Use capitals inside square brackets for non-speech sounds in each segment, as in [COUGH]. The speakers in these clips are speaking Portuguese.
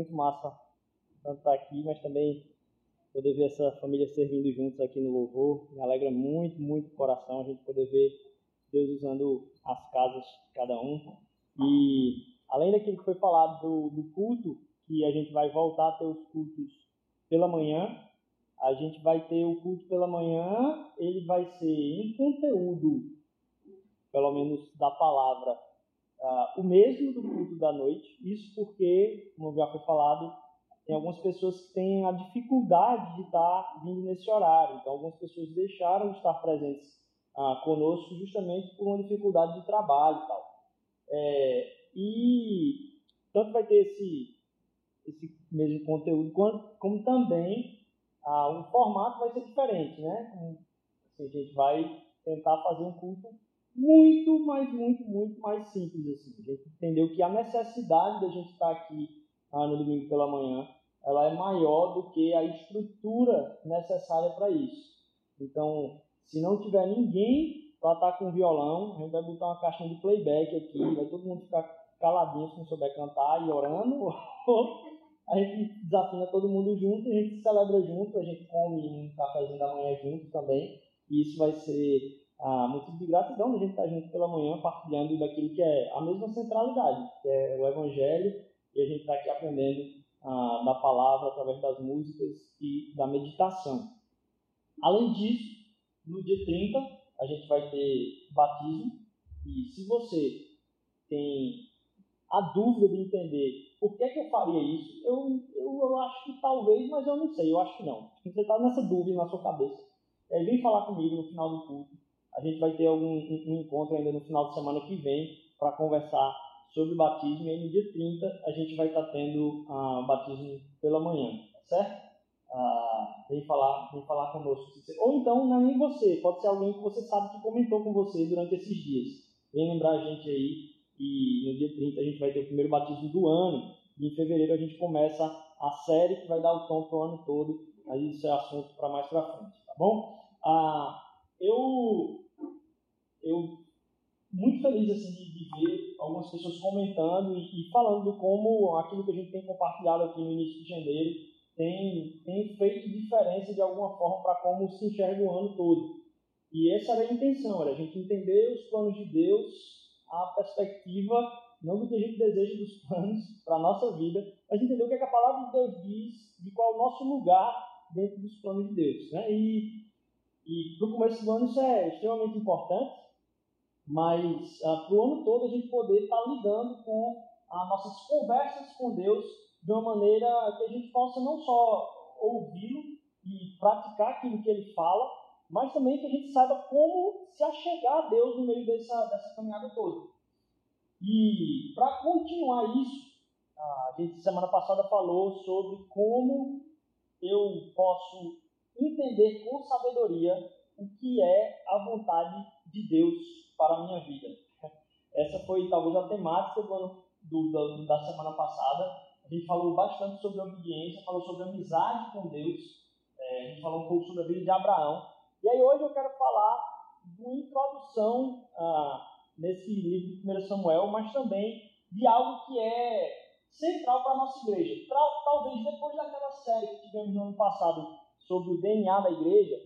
muito massa tanto estar aqui, mas também poder ver essa família servindo juntos aqui no louvor. Me alegra muito, muito o coração a gente poder ver Deus usando as casas de cada um. E além daquilo que foi falado do, do culto, que a gente vai voltar a ter os cultos pela manhã, a gente vai ter o culto pela manhã, ele vai ser em conteúdo, pelo menos da palavra, uh, o mesmo do culto da noite. Isso porque, como já foi falado, tem algumas pessoas que têm a dificuldade de estar vindo nesse horário. Então, algumas pessoas deixaram de estar presentes uh, conosco justamente por uma dificuldade de trabalho e tal. É, e tanto vai ter esse, esse mesmo conteúdo, quanto, como também ah, o formato vai ser diferente, né? Assim, a gente vai tentar fazer um culto muito, mas muito, muito mais simples. Assim. A gente entendeu que a necessidade da gente estar aqui ah, no domingo pela manhã ela é maior do que a estrutura necessária para isso. Então, se não tiver ninguém para estar com violão, a gente vai botar uma caixinha de playback aqui, vai todo mundo ficar caladinho se não souber cantar e orando, [LAUGHS] a gente desafina todo mundo junto, a gente celebra junto, a gente come um cafezinho da manhã junto também, e isso vai ser ah, motivo de gratidão a gente estar junto pela manhã, partilhando daquilo que é a mesma centralidade, que é o Evangelho, e a gente está aqui aprendendo ah, da palavra através das músicas e da meditação. Além disso, no dia 30, a gente vai ter batismo, e se você tem a dúvida de entender por que, que eu faria isso, eu, eu, eu, acho que talvez, mas eu não sei, eu acho que não. Se você está nessa dúvida na sua cabeça, é, vem falar comigo no final do culto. A gente vai ter algum, um, um encontro ainda no final de semana que vem para conversar sobre o batismo. E aí no dia 30 a gente vai estar tá tendo uh, batismo pela manhã, tá certo? Uh, vem, falar, vem falar conosco. Ou então não é nem você, pode ser alguém que você sabe que comentou com você durante esses dias. Vem lembrar a gente aí e no dia 30 a gente vai ter o primeiro batismo do ano, e em fevereiro a gente começa a série que vai dar o tom para o ano todo, mas isso é assunto para mais para frente, tá bom? Ah, eu, eu muito feliz assim, de, ver algumas pessoas comentando e, e falando como aquilo que a gente tem compartilhado aqui no início de janeiro tem, tem feito diferença de alguma forma para como se enxerga o ano todo. E essa era a intenção, era a gente entender os planos de Deus a perspectiva não do que a gente deseja dos planos [LAUGHS] para a nossa vida, mas entender o que, é que, a palavra de Deus diz, de qual é o nosso lugar dentro dos planos de Deus. Né? E, e para o começo do ano isso é extremamente importante, mas uh, para o ano todo a gente poder estar tá lidando com as nossas conversas com Deus de uma maneira que a gente possa não só ouvi-lo e praticar aquilo que ele fala, mas também que a gente saiba como se achegar a Deus no meio dessa, dessa caminhada toda. E para continuar isso, a gente semana passada falou sobre como eu posso entender com sabedoria o que é a vontade de Deus para a minha vida. Essa foi talvez a temática do, do, da semana passada. A gente falou bastante sobre obediência, falou sobre amizade com Deus, é, a gente falou um pouco sobre a vida de Abraão. E aí hoje eu quero falar de uma introdução ah, nesse livro de 1 Samuel, mas também de algo que é central para a nossa igreja. Talvez depois daquela série que tivemos no ano passado sobre o DNA da igreja,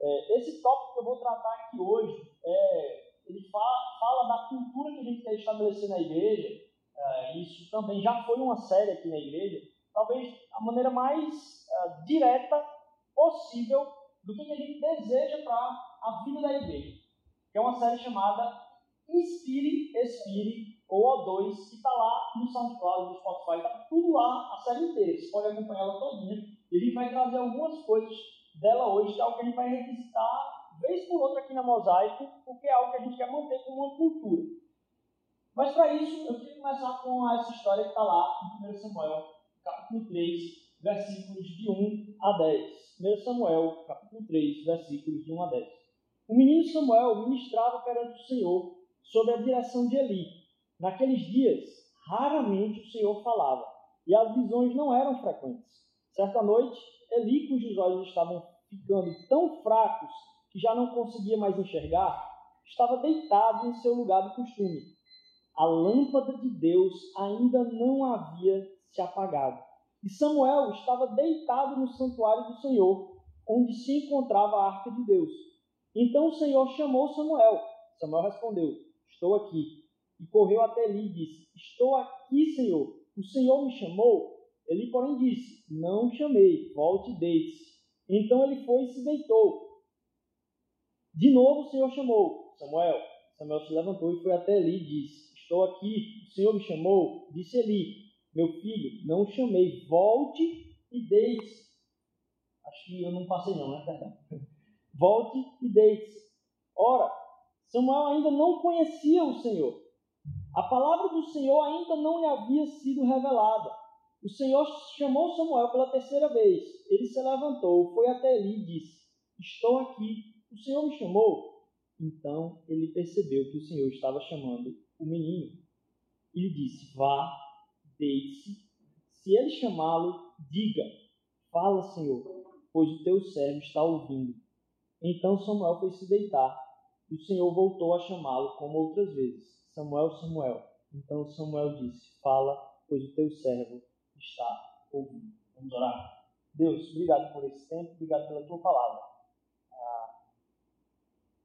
é, esse tópico que eu vou tratar aqui hoje, é, ele fala, fala, da cultura que a gente quer estabelecer na igreja. É, isso também já foi uma série aqui na igreja. Talvez a maneira mais uh, direta possível do que a gente deseja para a vida da igreja. Que é uma série chamada Inspire, Expire, ou O2, que está lá no SoundCloud, no Spotify, está tudo lá, a série inteira. Você pode acompanhar ela todinha. E a gente vai trazer algumas coisas dela hoje, que é algo que a gente vai revisitar vez por outra aqui na Mosaico, porque é algo que a gente quer manter como uma cultura. Mas para isso, eu queria começar com essa história que está lá em 1 Samuel, capítulo 3, versículos de 1 a 10. 1 Samuel, capítulo 3, versículos de 1 a 10. O menino Samuel ministrava perante o Senhor sob a direção de Eli. Naqueles dias, raramente o Senhor falava, e as visões não eram frequentes. Certa noite, Eli, cujos olhos estavam ficando tão fracos que já não conseguia mais enxergar, estava deitado em seu lugar de costume. A lâmpada de Deus ainda não havia se apagado. E Samuel estava deitado no santuário do Senhor, onde se encontrava a arca de Deus. Então o Senhor chamou Samuel. Samuel respondeu: Estou aqui. E correu até Eli e disse: Estou aqui, Senhor. O Senhor me chamou? Ele, porém, disse: Não chamei, volte e deite-se. Então ele foi e se deitou. De novo o Senhor chamou: Samuel. Samuel se levantou e foi até Eli e disse: Estou aqui, o Senhor me chamou. Disse Eli: Meu filho, não chamei, volte e deite-se. Acho que eu não passei, não, né? [LAUGHS] Volte e deite-se. Ora, Samuel ainda não conhecia o Senhor. A palavra do Senhor ainda não lhe havia sido revelada. O Senhor chamou Samuel pela terceira vez. Ele se levantou, foi até Eli e disse: Estou aqui. O Senhor me chamou. Então ele percebeu que o Senhor estava chamando o menino. E lhe disse: Vá, deite-se. Se ele chamá-lo, diga: Fala, Senhor, pois o teu servo está ouvindo. Então Samuel foi se deitar. E o Senhor voltou a chamá-lo como outras vezes: Samuel, Samuel. Então Samuel disse: Fala, pois o teu servo está ouvindo. Vamos orar. Deus, obrigado por esse tempo, obrigado pela tua palavra.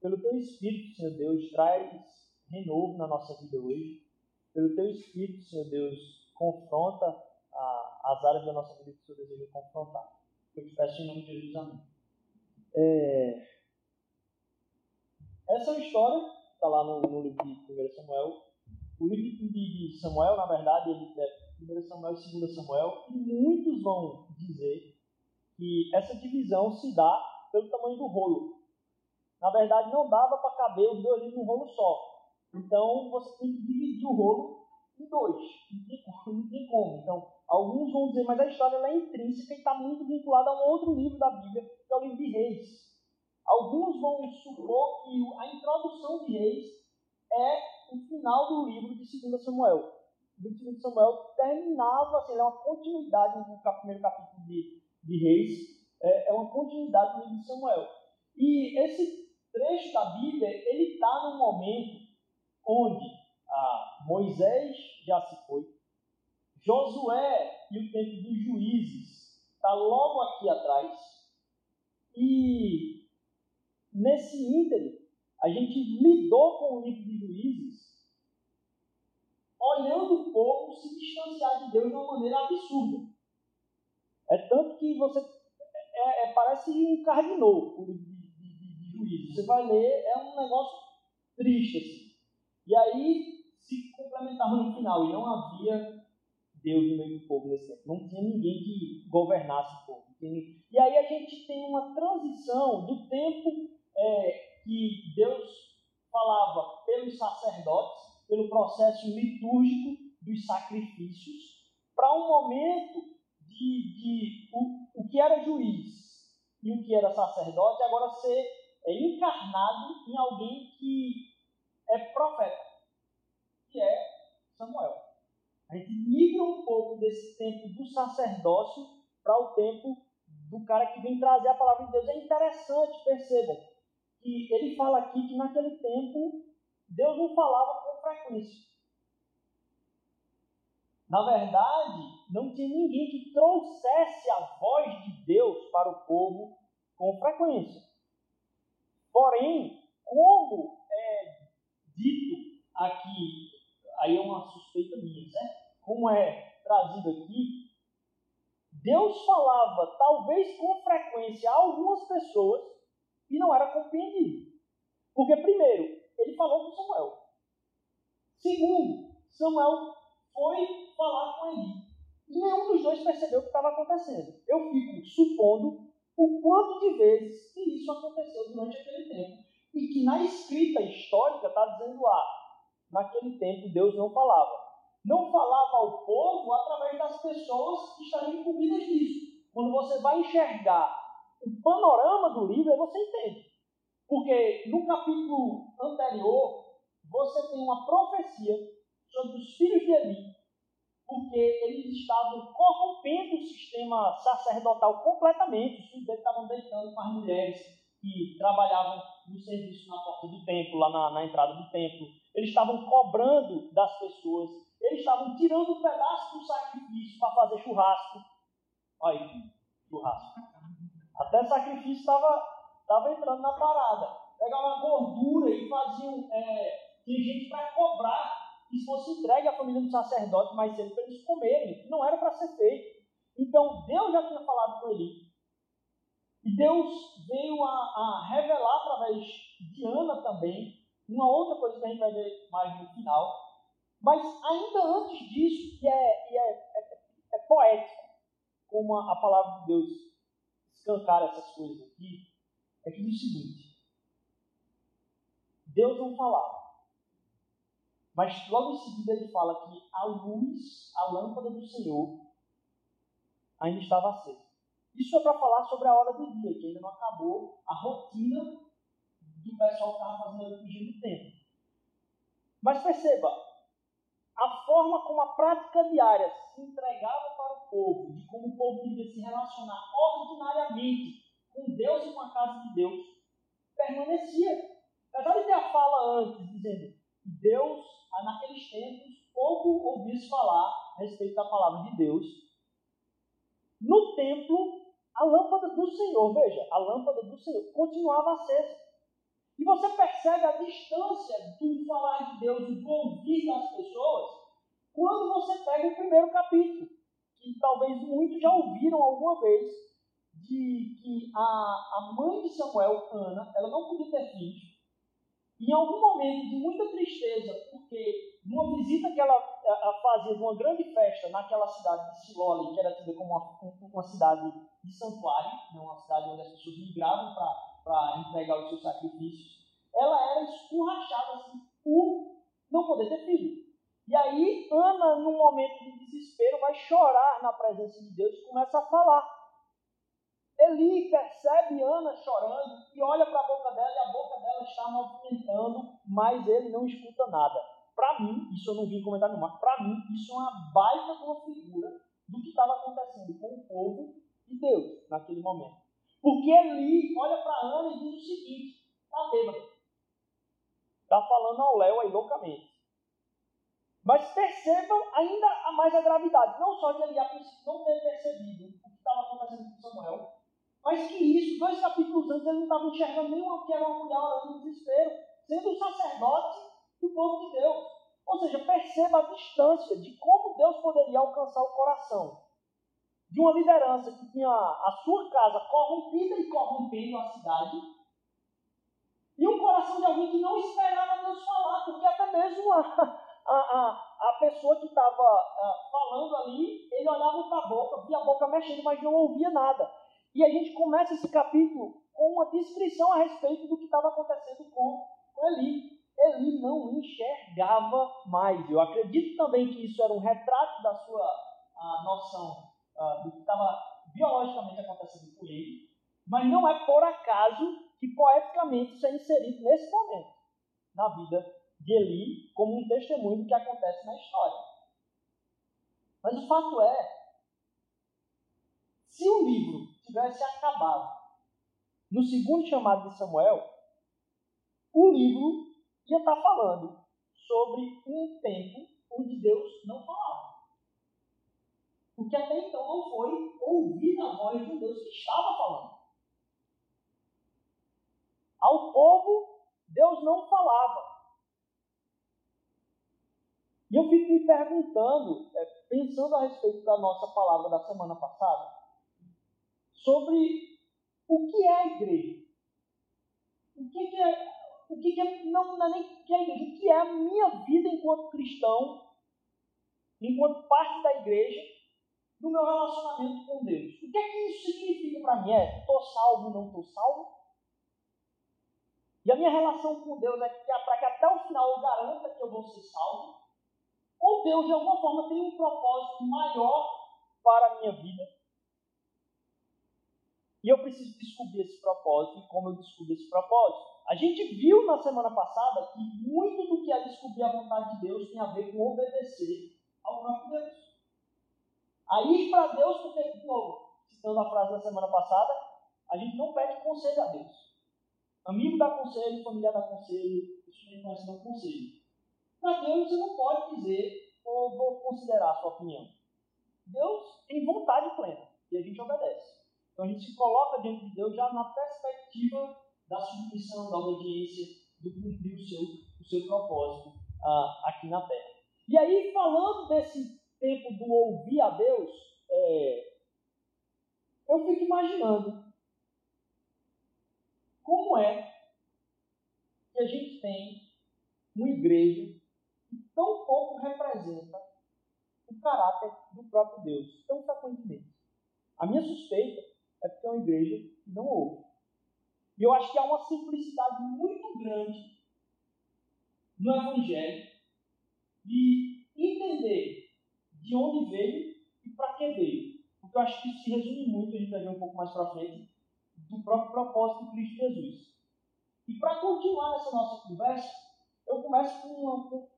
Pelo teu Espírito, Senhor Deus, traz renovo na nossa vida hoje. Pelo teu Espírito, Senhor Deus, confronta ah, as áreas da nossa vida que o Senhor deseja confrontar. Eu te peço em nome de Jesus, amém. É... Essa é uma história, está lá no, no livro de 1 Samuel. O livro de Samuel, na verdade, ele é 1 Samuel e 2 Samuel, e muitos vão dizer que essa divisão se dá pelo tamanho do rolo. Na verdade, não dava para caber os dois livros num rolo só. Então, você tem que dividir o rolo em dois. Não tem como. Então, alguns vão dizer, mas a história é intrínseca e está muito vinculada a um outro livro da Bíblia, que é o livro de Reis. Alguns vão supor que a introdução de Reis é o final do livro de 2 Samuel do livro de Samuel terminava, assim, é uma continuidade no primeiro capítulo de, de Reis, é, é, uma continuidade do livro de Samuel. E esse trecho da Bíblia, ele está num momento onde ah, Moisés já se foi, Josué e o tempo dos juízes está logo aqui atrás, e nesse ínterim, a gente lidou com o livro de juízes olhando o povo se distanciar de Deus de uma maneira absurda. É tanto que você é, é, parece um cardinal de, de, juízo. Você vai ler, é um negócio triste assim. E aí se complementava no final, e não havia Deus no meio do povo nesse tempo. Não tinha ninguém que governasse o povo. E aí a gente tem uma transição do tempo é, que Deus falava pelos sacerdotes pelo processo litúrgico dos sacrifícios, para um momento de, de o, o que era juiz e o que era sacerdote agora ser é, encarnado em alguém que é profeta, que é Samuel. A gente migra um pouco desse tempo do sacerdócio para o tempo do cara que vem trazer a palavra de Deus. É interessante, percebam, que ele fala aqui que naquele tempo Deus não falava com frequência. Na verdade, não tinha ninguém que trouxesse a voz de Deus para o povo com frequência. Porém, como é dito aqui, aí é uma suspeita minha, certo? Como é trazido aqui, Deus falava, talvez com frequência, a algumas pessoas e não era compreendido. Porque, primeiro, ele falou com Samuel. Segundo, Samuel foi falar com Eli. E nenhum dos dois percebeu o que estava acontecendo. Eu fico supondo o quanto de vezes que isso aconteceu durante aquele tempo. E que na escrita histórica está dizendo lá, ah, naquele tempo Deus não falava. Não falava ao povo através das pessoas que estariam incumbidas disso. Quando você vai enxergar o panorama do livro, você entende. Porque no capítulo anterior, você tem uma profecia sobre os filhos de Eli, porque eles estavam corrompendo o sistema sacerdotal completamente. Os filhos estavam deitando com as mulheres que trabalhavam no serviço na porta do templo, lá na, na entrada do templo. Eles estavam cobrando das pessoas. Eles estavam tirando um pedaço do sacrifício para fazer churrasco. Olha aí, churrasco. Até sacrifício estava entrando na parada. Pegavam uma gordura e faziam. É, gente para cobrar que fosse entregue à família do sacerdote mais cedo para eles comerem. Não era para ser feito. Então Deus já tinha falado com ele. E Deus veio a, a revelar através de Ana também uma outra coisa que a gente vai ver mais no final. Mas ainda antes disso, que é, é, é, é poético, como a, a, palavra de Deus escancara essas coisas aqui, é que diz o seguinte: Deus não falava. Mas logo em seguida ele fala que a luz, a lâmpada do Senhor, ainda estava acesa. Isso é para falar sobre a hora do dia, que ainda não acabou a rotina do pessoal que estava fazendo a liturgia do tempo. Mas perceba, a forma como a prática diária se entregava para o povo, de como o povo devia se relacionar ordinariamente com Deus e com a casa de Deus, permanecia. Apesar de ter a fala antes, dizendo que Deus, naqueles tempos, pouco ouvisse falar a respeito da palavra de Deus, no templo a lâmpada do Senhor, veja, a lâmpada do Senhor continuava acesa. E você percebe a distância do falar de Deus, do ouvir das pessoas, quando você pega o primeiro capítulo, que talvez muitos já ouviram alguma vez, de que a, a mãe de Samuel, Ana, ela não podia ter filhos. Em algum momento de muita tristeza, porque numa visita que ela fazia de uma grande festa naquela cidade de Silole, que era tida como uma, uma cidade de santuário, né, uma cidade onde as pessoas migravam para entregar os seus sacrifícios, ela era escurrachada assim, por não poder ter filho. E aí, Ana, num momento de desespero, vai chorar na presença de Deus e começa a falar. Eli percebe Ana chorando e olha para a boca dela e a boca dela está movimentando, mas ele não escuta nada. Para mim, isso eu não vim comentar no mar, para mim, isso é uma baita de uma figura do que estava acontecendo com o povo e Deus naquele momento. Porque Eli olha para Ana e diz o seguinte: está bêbado. Está falando ao Léo aí loucamente. Mas percebam ainda a mais a gravidade. Não só de Eli não ter percebido o que estava acontecendo com Samuel, mas que isso, dois capítulos antes, ele não estava enxergando nenhuma que era uma mulher orando no desespero, sendo o sacerdote do povo de Deus. Ou seja, perceba a distância de como Deus poderia alcançar o coração de uma liderança que tinha a sua casa corrompida e corrompendo a cidade, e um coração de alguém que não esperava Deus falar, porque até mesmo a, a, a, a pessoa que estava falando ali, ele olhava para a boca, via a boca mexendo, mas não ouvia nada. E a gente começa esse capítulo com uma descrição a respeito do que estava acontecendo com, Eli. Eli não enxergava mais. Eu acredito também que isso era um retrato da sua noção uh, do que estava biologicamente acontecendo com ele, mas não é por acaso que poeticamente isso é inserido nesse momento na vida de Eli como um testemunho do que acontece na história. Mas o fato é, se o livro tivesse acabado no segundo chamado de Samuel, o livro ia estar falando sobre um tempo onde Deus não falava. Porque até então não foi ouvir a voz de Deus que estava falando. Ao povo, Deus não falava. E eu fico me perguntando, é, pensando a respeito da nossa palavra da semana passada, sobre o que é a igreja. O que, é, o que, é, não, não é nem que é a igreja, o que é a minha vida enquanto cristão, enquanto parte da igreja, do meu relacionamento com Deus. O que é que isso significa para mim? É, estou salvo, não estou salvo? E a minha relação com Deus é para que até o final eu garanta que eu vou ser salvo? Ou Deus, de alguma forma, tem um propósito maior para a minha vida? E eu preciso descobrir esse propósito e como eu descubro esse propósito. A gente viu na semana passada que muito do que é descobrir a vontade de Deus tem a ver com obedecer ao próprio Deus. A ir para Deus, porque, de novo, citando a frase da semana passada, a gente não pede conselho a Deus. Amigo dá conselho, familiar dá conselho, conhece não conselho. Para Deus você não pode dizer ou vou considerar a sua opinião? Deus tem vontade plena e a gente obedece. Então a gente se coloca diante de Deus já na perspectiva da submissão, da obediência, do cumprir o seu, o seu propósito ah, aqui na terra. E aí, falando desse tempo do ouvir a Deus, é, eu fico imaginando como é que a gente tem uma igreja que tão pouco representa o caráter do próprio Deus, tão frequentemente. A minha suspeita é porque é uma igreja que não ouve. E eu acho que há uma simplicidade muito grande no Evangelho de entender de onde veio e para que veio. Porque eu acho que isso se resume muito, a gente vai ver um pouco mais para frente, do próprio propósito de Cristo Jesus. E para continuar nessa nossa conversa, eu começo com uma,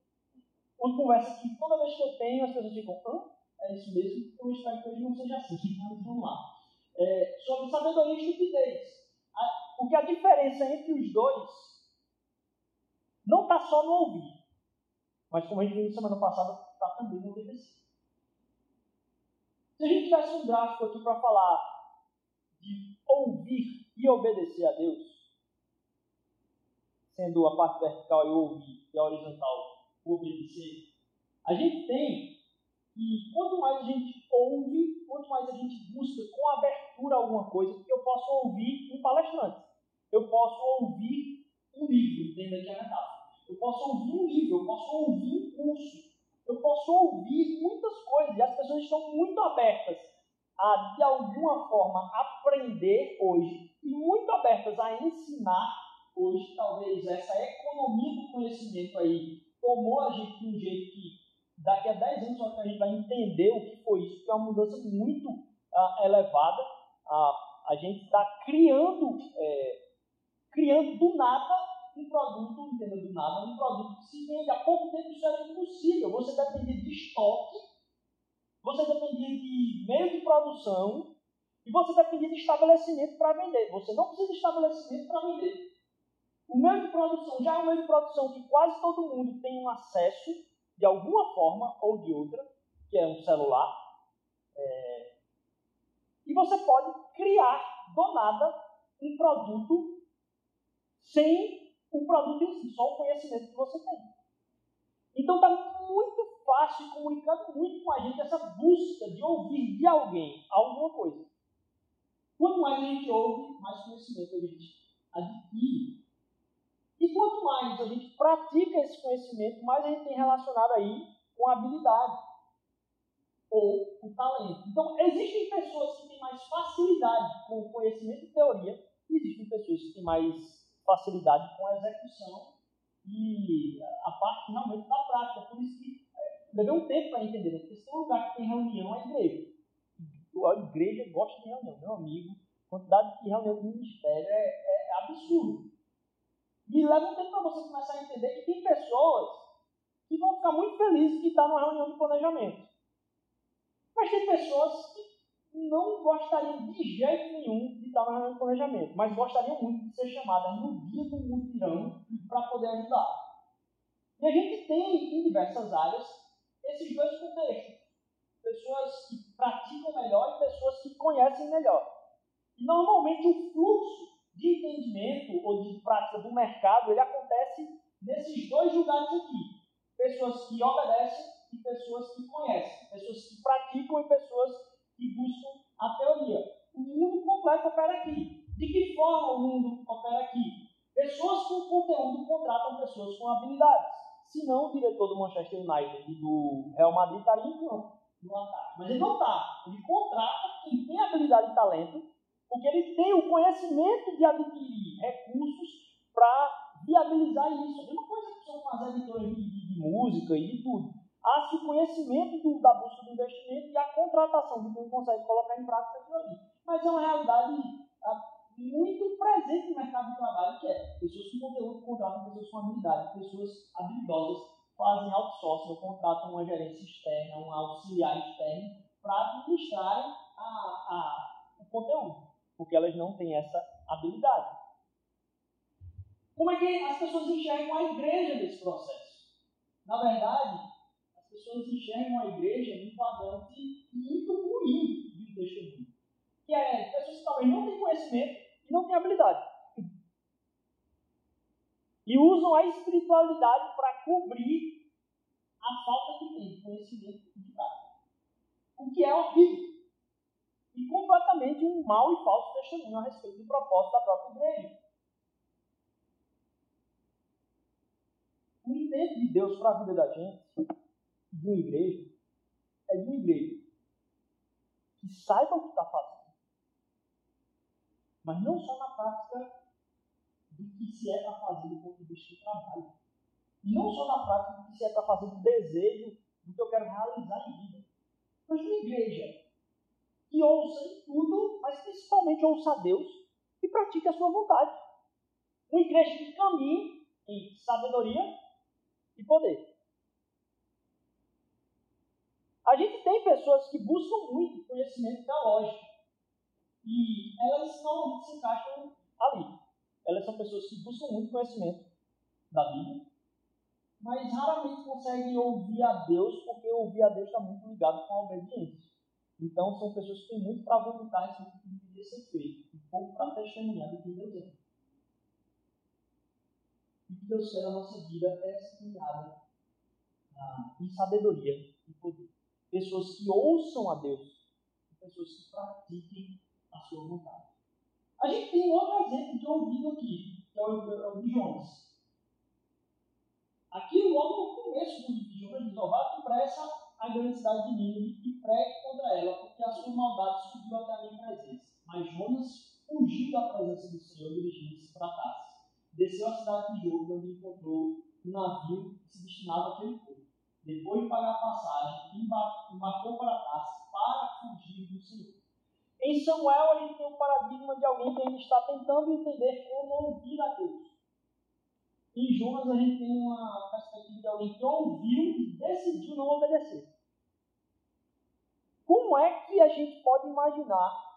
uma conversa que toda vez que eu tenho, as pessoas ficam, hã? É isso mesmo? Eu espero que hoje não seja assim, mas vamos lá. É, sobre sabedoria e estupidez. Porque a diferença entre os dois não está só no ouvir, mas como a gente viu semana passada, está também no obedecer. Se a gente tivesse um gráfico aqui para falar de ouvir e obedecer a Deus, sendo a parte vertical e ouvir e a horizontal obedecer, a gente tem que quanto mais a gente ouve, quanto mais a gente busca com abertura alguma coisa, porque eu posso ouvir um palestrante, eu posso ouvir um livro, entenda aqui a metáfora, eu posso ouvir um livro, eu posso ouvir um curso, eu posso ouvir muitas coisas, e as pessoas estão muito abertas a, de alguma forma, aprender hoje, e muito abertas a ensinar hoje, talvez essa economia do conhecimento aí tomou a gente de um jeito que daqui a 10 anos a gente vai entender o que foi isso, que é uma mudança muito uh, elevada. Uh, a gente está criando, é, criando do nada um produto, entenda do nada, um produto que se vende. Há pouco tempo isso era impossível. Você dependia de estoque, você dependia de meio de produção e você dependia de estabelecimento para vender. Você não precisa de estabelecimento para vender. O meio de produção já é um meio de produção que quase todo mundo tem um acesso de alguma forma ou de outra, que é um celular. É... E você pode criar do nada um produto sem o produto em si, só o conhecimento que você tem. Então está muito fácil comunicando muito com a gente essa busca de ouvir de alguém alguma coisa. Quanto mais a gente ouve, mais conhecimento a gente adquire e quanto mais a gente pratica esse conhecimento, mais a gente tem relacionado aí com a habilidade ou o talento. Então, existem pessoas que têm mais facilidade com o conhecimento e teoria, e existem pessoas que têm mais facilidade com a execução e a parte realmente da prática. Por isso que é, levei um tempo para entender, né? porque se tem um lugar que tem reunião, é a igreja. A igreja gosta de reunião, meu amigo. A quantidade de reunião do ministério é, é absurdo. E leva um tempo para você começar a entender que tem pessoas que vão ficar muito felizes de estar numa reunião de planejamento. Mas tem pessoas que não gostariam de jeito nenhum de estar numa reunião de planejamento, mas gostariam muito de ser chamadas no dia do mutirão para poder ajudar. E a gente tem em diversas áreas esses dois contextos. Pessoas que praticam melhor e pessoas que conhecem melhor. E normalmente o fluxo de entendimento ou de prática do mercado, ele acontece nesses dois lugares aqui. Pessoas que obedecem e pessoas que conhecem. Pessoas que praticam e pessoas que buscam a teoria. O mundo completo opera aqui. De que forma o mundo opera aqui? Pessoas com conteúdo contratam pessoas com habilidades. Senão, o diretor do Manchester United e do Real Madrid estaria em campo, no ataque. Mas ele não está. Ele contrata quem tem habilidade e talento porque ele tem o conhecimento de adquirir recursos para viabilizar isso. A mesma coisa que são as editoras de, de, de música e de tudo. Há-se o conhecimento do, da busca do investimento e a contratação de quem consegue colocar em prática aquilo ali. Mas é uma realidade ah, muito presente no mercado de trabalho, que é pessoas com conteúdo contratam pessoas com habilidade, pessoas habilidosas fazem outsourcing, ou contratam uma gerência externa, um auxiliar externo, para administrarem a, a, o conteúdo porque elas não têm essa habilidade. Como é que as pessoas enxergam a igreja nesse processo? Na verdade, as pessoas enxergam a igreja em um quadrante muito ruim de testemunho. Que é pessoas que talvez não têm conhecimento e não têm habilidade. E usam a espiritualidade para cobrir a falta que tem de conhecimento e de prática. O que é horrível. E completamente um mau e falso testemunho a respeito do propósito da própria igreja. O intento de Deus para a vida da gente, de uma igreja, é de uma igreja que saiba o que está fazendo, mas não só na prática do que se é para fazer do ponto de vista do trabalho, e não só na prática do que se é para fazer do desejo do que eu quero realizar em vida, mas uma igreja que ouça em tudo, mas principalmente ouça a Deus e pratique a sua vontade. Uma igreja que caminhe em sabedoria e poder. A gente tem pessoas que buscam muito conhecimento teológico e elas não se encaixam ali. Elas são pessoas que buscam muito conhecimento da Bíblia, mas raramente conseguem ouvir a Deus porque ouvir a Deus está muito ligado com a obediência. Então são pessoas que têm muito para vomitar isso que deveria ser feito, e pouco para testemunhar do que Deus é. E que Deus quer na nossa vida é essa caminhada ah, em sabedoria e poder. Pessoas que ouçam a Deus e pessoas que pratiquem a sua vontade. A gente tem um outro exemplo de ouvido aqui, que é o, é o de Jonas. Aqui, logo no começo do livro de Jonas, diz: Vá depressa a grande cidade de Nínive e pregue contra ela, porque a sua maldade subiu até a minha presença. Mas Jonas fugiu da presença do Senhor dirigindo-se para Tarsis desceu à cidade de Jope, onde encontrou um navio que se destinava àquele povo. Depois de pagar a passagem, embarcou para Tarsis para fugir do Senhor. Em Samuel, a gente tem um paradigma de alguém que ainda está tentando entender como ouvir a Deus. Em Jonas, a gente tem uma perspectiva de alguém que ouviu e decidiu não obedecer. Como é que a gente pode imaginar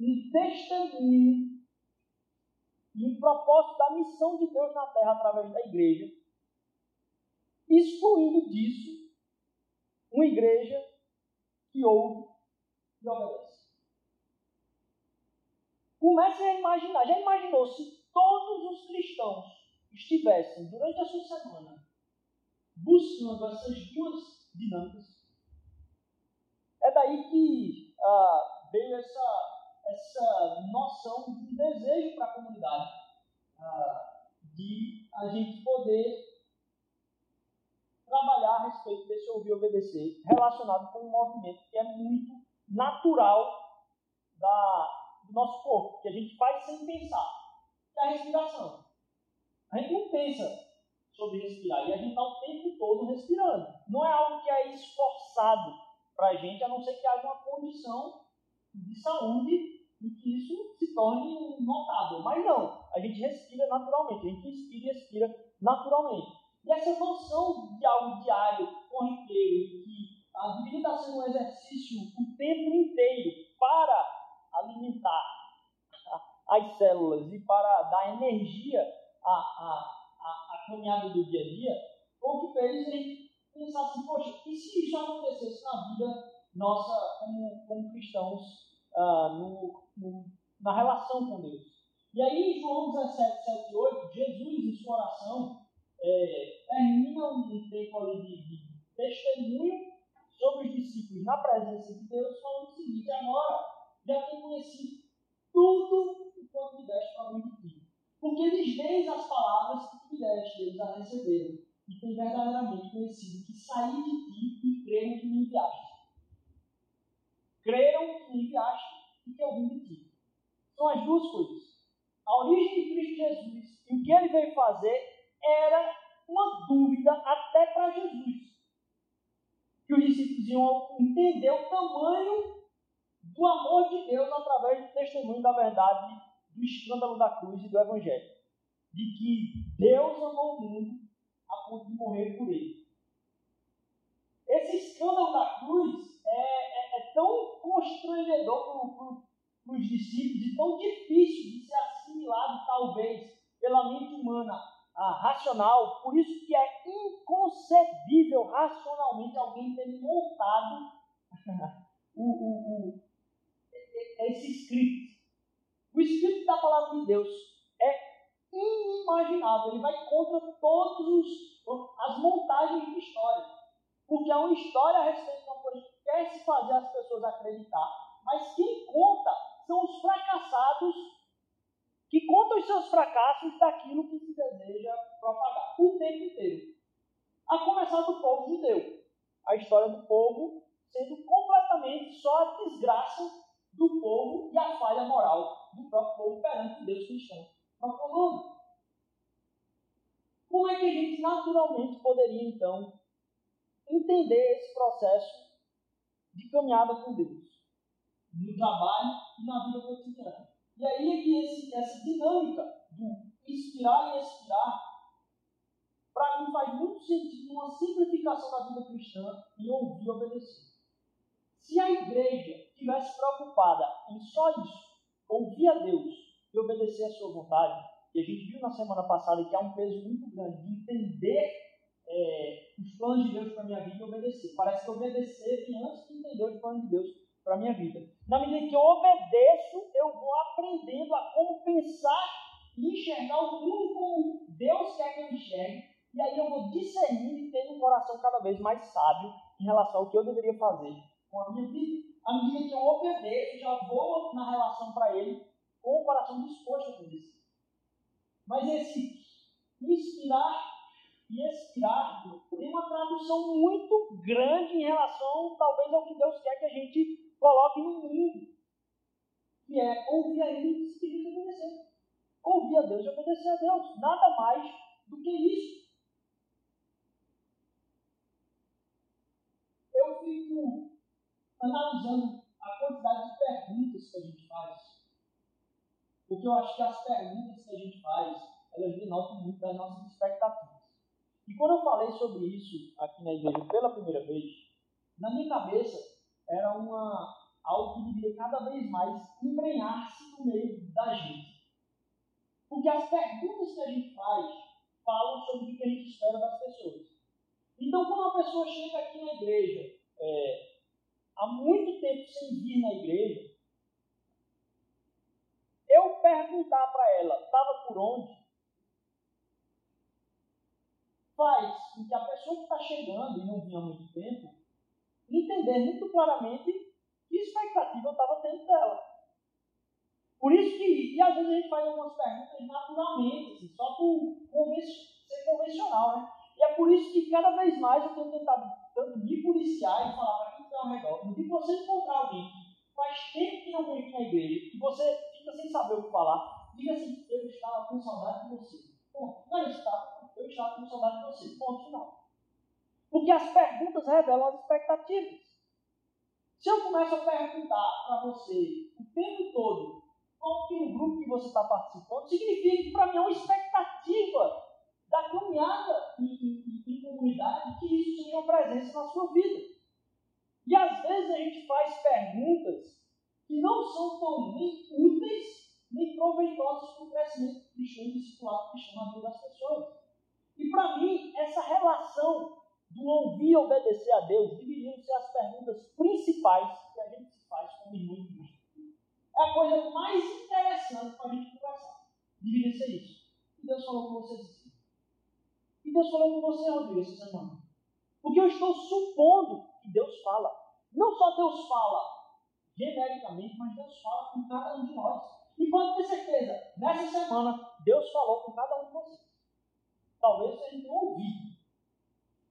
um testemunho e um propósito da missão de Deus na terra através da igreja, excluindo disso uma igreja que ouve e obedece. Comece a imaginar, já imaginou se todos os cristãos estivessem durante a sua semana buscando essas duas dinâmicas? É daí que ah, veio essa essa noção de desejo para a comunidade, ah, de a gente poder trabalhar a respeito desse ouvir e obedecer, relacionado com um movimento que é muito natural da, do nosso corpo, que a gente faz sem pensar, que é a respiração. A gente não pensa sobre respirar, e a gente está o tempo todo respirando. Não é algo que é esforçado para a gente, a não ser que haja uma condição de saúde e que isso se torne notável. Mas não, a gente respira naturalmente, a gente inspira e expira naturalmente. E essa noção de algo diário, corriqueiro, que a vida está sendo um exercício o tempo inteiro para alimentar as células e para dar energia à, à, à, caminhada do dia a dia, o que fez a gente pensar assim, poxa, e se isso acontecesse na vida nossa como, como cristãos ah, no, no, na relação com Deus. E aí, em João 17, 7 e 8, Jesus, em sua oração, é, termina um tempo ali de, de testemunho sobre os discípulos na presença de Deus, falando o seguinte: agora já tenho conhecido tudo o quanto me deste para mim de ti. Porque eles veem as palavras que me deste, eles a receberam, e têm verdadeiramente conhecido que saí de ti e creram que me enviaste creram que me enviaste e que eu vim de ti. São as duas coisas. A origem de Cristo Jesus e o que ele veio fazer era uma dúvida até para Jesus. Que os discípulos iam entender o tamanho do amor de Deus através do testemunho da verdade, do escândalo da cruz e do Evangelho. De que Deus amou o mundo ponto de morrer por ele. Esse escândalo da cruz é, é, é tão constrangedor para os discípulos e tão difícil de ser assimilado, talvez, pela mente humana ah, racional, por isso que é inconcebível racionalmente alguém ter montado [LAUGHS] o, o, o, esse script. O script da palavra de Deus é inimaginável. Ele vai contra todas as montagens de história. Porque é uma história a respeito de uma coisa que quer se fazer as pessoas acreditar. Mas quem conta são os fracassados que contam os seus fracassos daquilo que se deseja propagar o tempo inteiro. A começar do povo judeu. A história do povo sendo completamente só a desgraça do povo e a falha moral do próprio povo perante Deus cristão. Como é que a gente naturalmente poderia, então, entender esse processo de caminhada com Deus? No trabalho e na vida cotidiana. E aí é que esse, essa dinâmica do inspirar e expirar, para mim faz muito sentido uma simplificação da vida cristã e ouvir e obedecer. Se a igreja estivesse preocupada em só isso, ouvir a Deus e obedecer a sua vontade, e a gente viu na semana passada que há um peso muito grande de entender é, os planos de Deus para a minha vida e obedecer. Parece que obedecer vem antes de entender os planos de Deus para a minha vida. Na medida que eu obedeço, eu vou aprendendo a como pensar e enxergar o mundo como Deus quer que eu enxergue. E aí eu vou discernindo e tendo um coração cada vez mais sábio em relação ao que eu deveria fazer com a minha vida. À medida que eu obedeço, já vou na relação para Ele com o coração disposto a obedecer. Mas esse inspirar e expirar tem uma tradução muito grande em relação, talvez, ao que Deus quer que a gente coloque no mundo, que é ouvir a Ele e seguir e obedecer. Ouvir a Deus e obedecer a Deus. Nada mais do que isso. Eu fico analisando a quantidade de perguntas que a gente faz. Porque eu acho que as perguntas que a gente faz, elas denotam muito das nossas expectativas. E quando eu falei sobre isso aqui na igreja pela primeira vez, na minha cabeça era uma, algo que deveria cada vez mais embrenhar-se no meio da gente. Porque as perguntas que a gente faz falam sobre o que a gente espera das pessoas. Então, quando uma pessoa chega aqui na igreja, é, há muito tempo sem vir na igreja, perguntar para ela, estava por onde? Faz com que a pessoa que está chegando e não vinha há muito tempo entender muito claramente que expectativa eu estava tendo dela. Por isso que, e às vezes a gente faz algumas perguntas naturalmente, assim, só por ser convencional, né? E é por isso que cada vez mais eu tenho tentado tanto me policiar e falar para quem está ao redor. No que você encontrar alguém que faz tempo que não vem aqui na igreja, e você fica sem saber o que falar, diga assim, eu estava com saudade de você. Ponto. Não, eu estava, eu estava com saudade de você. Ponto final. Porque as perguntas revelam as expectativas. Se eu começo a perguntar para você o tempo todo qual que o grupo que você está participando, significa que para mim é uma expectativa da caminhada em, em, em, comunidade que isso seja uma presença na sua vida. E às vezes a gente faz perguntas que não são tão nem úteis nem proveitosas para o crescimento cristão e discipulado cristão na vida das pessoas. E para mim, essa relação do ouvir e obedecer a Deus deveriam ser as perguntas principais que a gente se faz como irmão em Cristo. É a coisa mais interessante para a gente conversar. Deveria ser isso. E Deus falou com vocês assim. E Deus falou com você, Rodrigo, essa semana. Porque eu estou supondo que Deus fala. Não só Deus fala genericamente, mas Deus fala com cada um de nós. E pode ter certeza, nessa semana, Deus falou com cada um de vocês. Talvez vocês não ouvido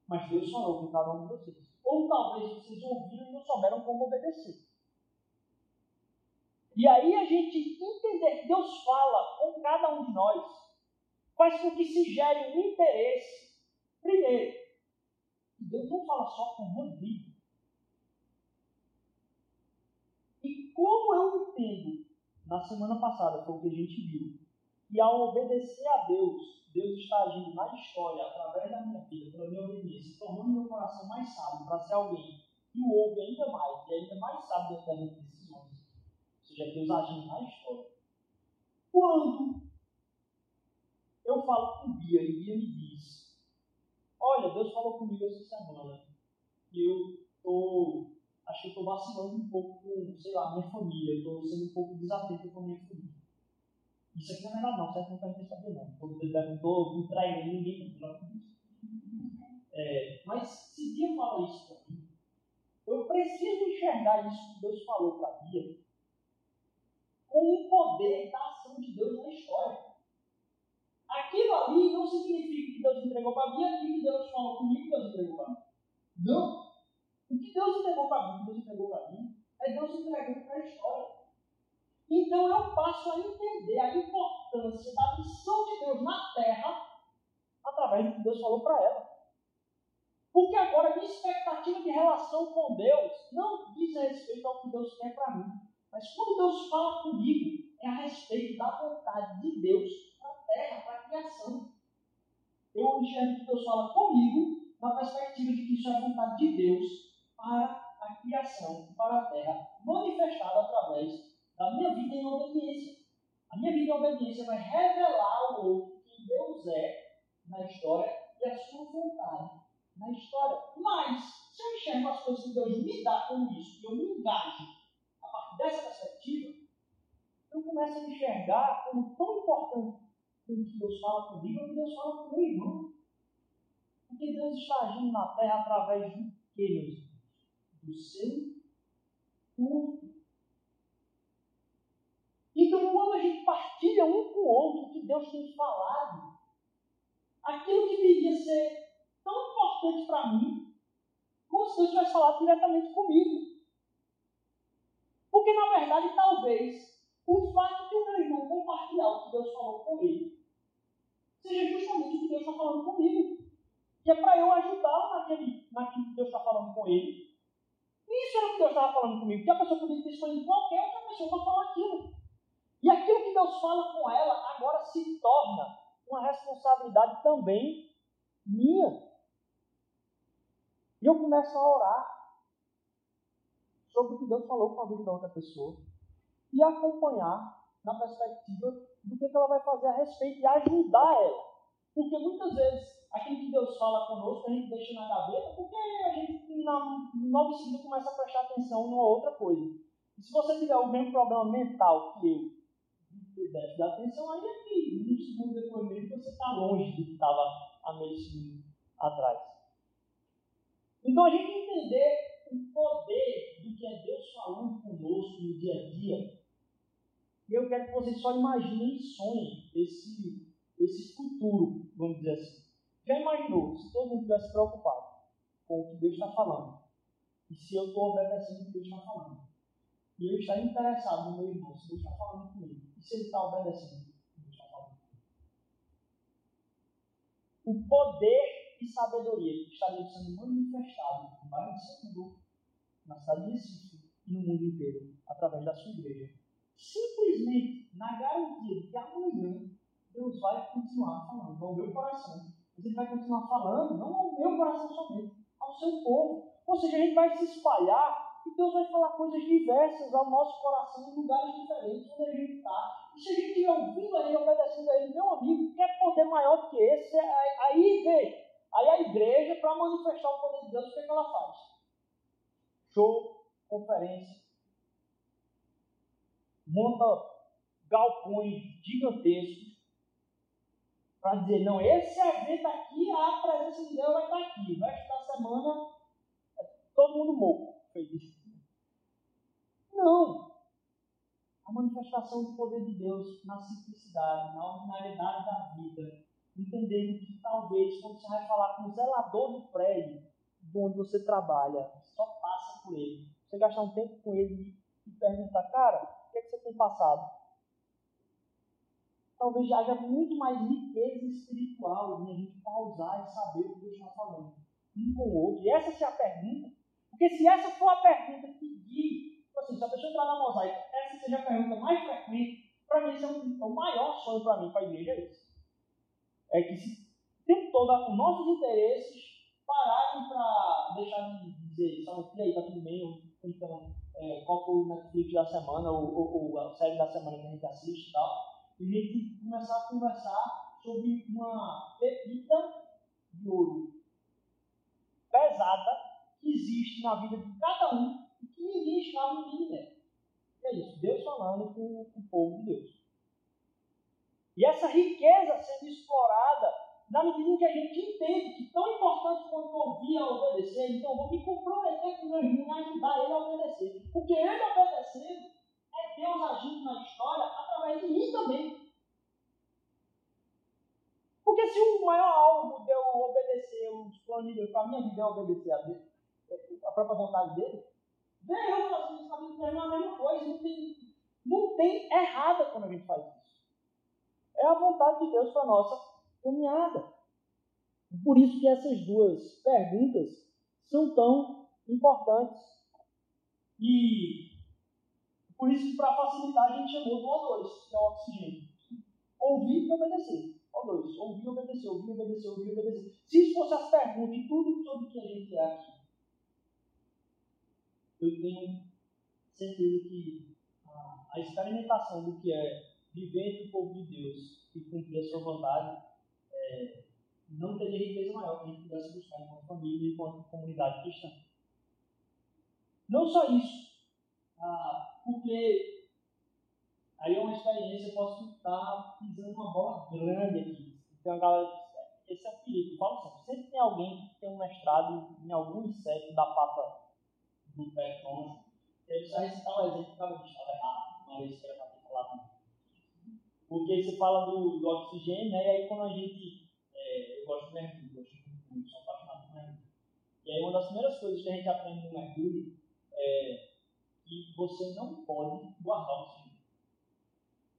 mas Deus falou com cada um de vocês. Ou talvez vocês ouviram e não souberam como obedecer. E aí a gente entender que Deus fala com cada um de nós faz com que se gere um interesse. Primeiro, Deus não fala só com Rodrigo. E como eu entendo, na semana passada foi o que a gente viu, e ao obedecer a Deus, Deus está agindo na história, através da minha vida, pela minha obediência, tornando meu coração mais sábio para ser alguém que o ouve ainda mais, e ainda mais sábio dentro das minhas decisões. Ou seja, Deus agindo na história. Quando eu falo com Bia e Bia me diz olha, Deus falou comigo essa semana eu tô, acho que eu tô vacilando um pouco com, sei lá, minha família, tô sendo um pouco desatento com a minha família. Isso aqui não é verdade não, certo? Não quero saber não. Não estou traindo ninguém, não. É, mas se Bia fala isso para mim, eu preciso enxergar isso que Deus falou para Bia com o poder da ação de Deus na história. Aquilo ali não significa que Deus entregou para mim, aquilo que Deus falou comigo, Deus entregou para mim. Não. Deus entregou para mim, Deus entregou para mim, é Deus entregando para a história. Então eu passo a entender a importância da missão de Deus na terra através do que Deus falou para ela. Porque agora a minha expectativa de relação com Deus não diz respeito ao que Deus quer para mim. Mas quando Deus fala comigo, é a respeito da vontade de Deus para a terra, para a criação. Eu enxergo que Deus fala comigo na perspectiva de que isso é a vontade de Deus para a criação, para a terra, manifestada através da minha vida em obediência. A minha vida em obediência vai revelar ao outro quem Deus é na história e a sua vontade na história. Mas, se eu enxergo as coisas que Deus me dá com isso, e eu me engajo a partir dessa perspectiva, eu começo a enxergar como tão importante o que Deus fala comigo, o que Deus fala com meu irmão. Porque Deus está agindo na terra através do que, meus? Do seu corpo. Então, quando a gente partilha um com o outro o que Deus tem falado, aquilo que devia ser tão importante para mim, Deus tivesse falado diretamente comigo. Porque, na verdade, talvez, o fato de o meu irmão compartilhar o que Deus falou com ele, seja justamente o que Deus está falando comigo. Que é para eu ajudar naquele, naquilo que Deus está falando com ele. Isso era o que Deus estava falando comigo. Que a pessoa podia ter escolhido qualquer outra pessoa para falar aquilo. E aquilo que Deus fala com ela agora se torna uma responsabilidade também minha. E eu começo a orar sobre o que Deus falou com a vida da outra pessoa e acompanhar na perspectiva do que ela vai fazer a respeito e ajudar ela. Porque muitas vezes aquilo que Deus fala conosco a gente deixa na gaveta porque a gente na, seguida começa a prestar atenção numa outra coisa. E se você tiver o mesmo problema mental que eu, deve dar atenção aí é um segundo depois mesmo você está longe do que estava há meio segundo atrás. Então a gente entender o poder do que é Deus falando conosco no dia a dia. E eu quero que vocês só imaginem e sonhem esse, esse futuro, vamos dizer assim. Já imaginou se todo mundo estivesse preocupado com o que Deus está falando? E se eu estou obedecendo o que Deus está falando? E eu estar interessado no meu irmão, se Deus está falando comigo? E se ele está obedecendo o que Deus está falando? O poder e sabedoria que estariam sendo manifestados no bairro de São na cidade de Recife e no mundo inteiro, através da sua igreja. Simplesmente na garantia de que amanhã Deus vai continuar falando ao meu coração. Ele vai continuar falando, não ao meu coração somente, ao seu povo. Ou seja, a gente vai se espalhar e Deus vai falar coisas diversas ao nosso coração em lugares diferentes onde a gente está. E se a gente estiver ouvindo aí, obedecendo a Ele, meu amigo, quer poder maior do que esse? Aí, veja, Aí a igreja, para manifestar o poder de Deus, o que, é que ela faz? Show, conferência, monta galpões gigantescos para dizer, não, esse evento aqui, a presença de Deus vai estar aqui. O resto da semana, é todo mundo morto isso. Não. A manifestação do poder de Deus na simplicidade, na ordinariedade da vida, entendendo que talvez quando você vai falar com o zelador do prédio onde você trabalha, só passa por ele. Você gastar um tempo com ele e perguntar, cara, o que, é que você tem passado? Talvez haja muito mais riqueza espiritual em a gente pausar e saber o que Deus está falando um com o outro. E essa é a pergunta. Porque se essa for a pergunta que guia, tipo assim, se a pessoa entrar na mosaica, essa seja a pergunta mais frequente, para mim, esse é um, o maior sonho para mim, para a igreja, é isso é que se o tempo todo os nossos interesses pararem para deixar de dizer, sabe, e aí, tá tudo bem, ou então, é, qual foi o Netflix da semana, ou, ou, ou, a série da semana que a gente assiste e tal, e a gente começar a conversar sobre uma pepita de ouro pesada que existe na vida de cada um e que ninguém estava em ninguém. E é isso, Deus falando com, com o povo de Deus. E essa riqueza sendo explorada na medida em que a gente entende que tão importante quanto ouvir a obedecer, então vou me comprometer com meu irmão a ajudar ele a obedecer. Porque ele obedecendo é Deus agindo na história através de mim também. Porque se o maior alvo de eu obedecer os planos de Deus para a minha vida é obedecer a Deus, a própria vontade dele, vem eu fazendo isso para mim, é a mesma coisa. Não tem, não tem errada quando a gente faz isso. É a vontade de Deus para a nossa caminhada. Por isso que essas duas perguntas são tão importantes. E por isso para facilitar a gente chamou do O2, que é o oxigênio. Ouvir e obedecer. O2, ouvir, obedecer, ouvir, obedecer, ouvir, obedecer. Se isso fosse as perguntas de tudo sobre que a gente é aqui, eu tenho certeza que a experimentação do que é viver entre o povo de Deus e cumprir a sua vontade é, não teria riqueza maior que a gente pudesse buscar enquanto família e enquanto comunidade cristã. Não só isso, porque aí é uma experiência, eu posso estar pisando uma bola grande aqui. Então a galera diz, esse é o perigo. Eu falo sempre, tem alguém que tem um mestrado em algum inseto da pata do pé tronco. Ele só recitar um exemplo eu estava errado, uma vez que era para falado também. Porque você fala do, do oxigênio, né? E aí quando a gente. É, eu gosto de mergulho, gosto muito, sou apaixonado por mergulho. E aí uma das primeiras coisas que a gente aprende no mergulho é que você não pode guardar oxigênio.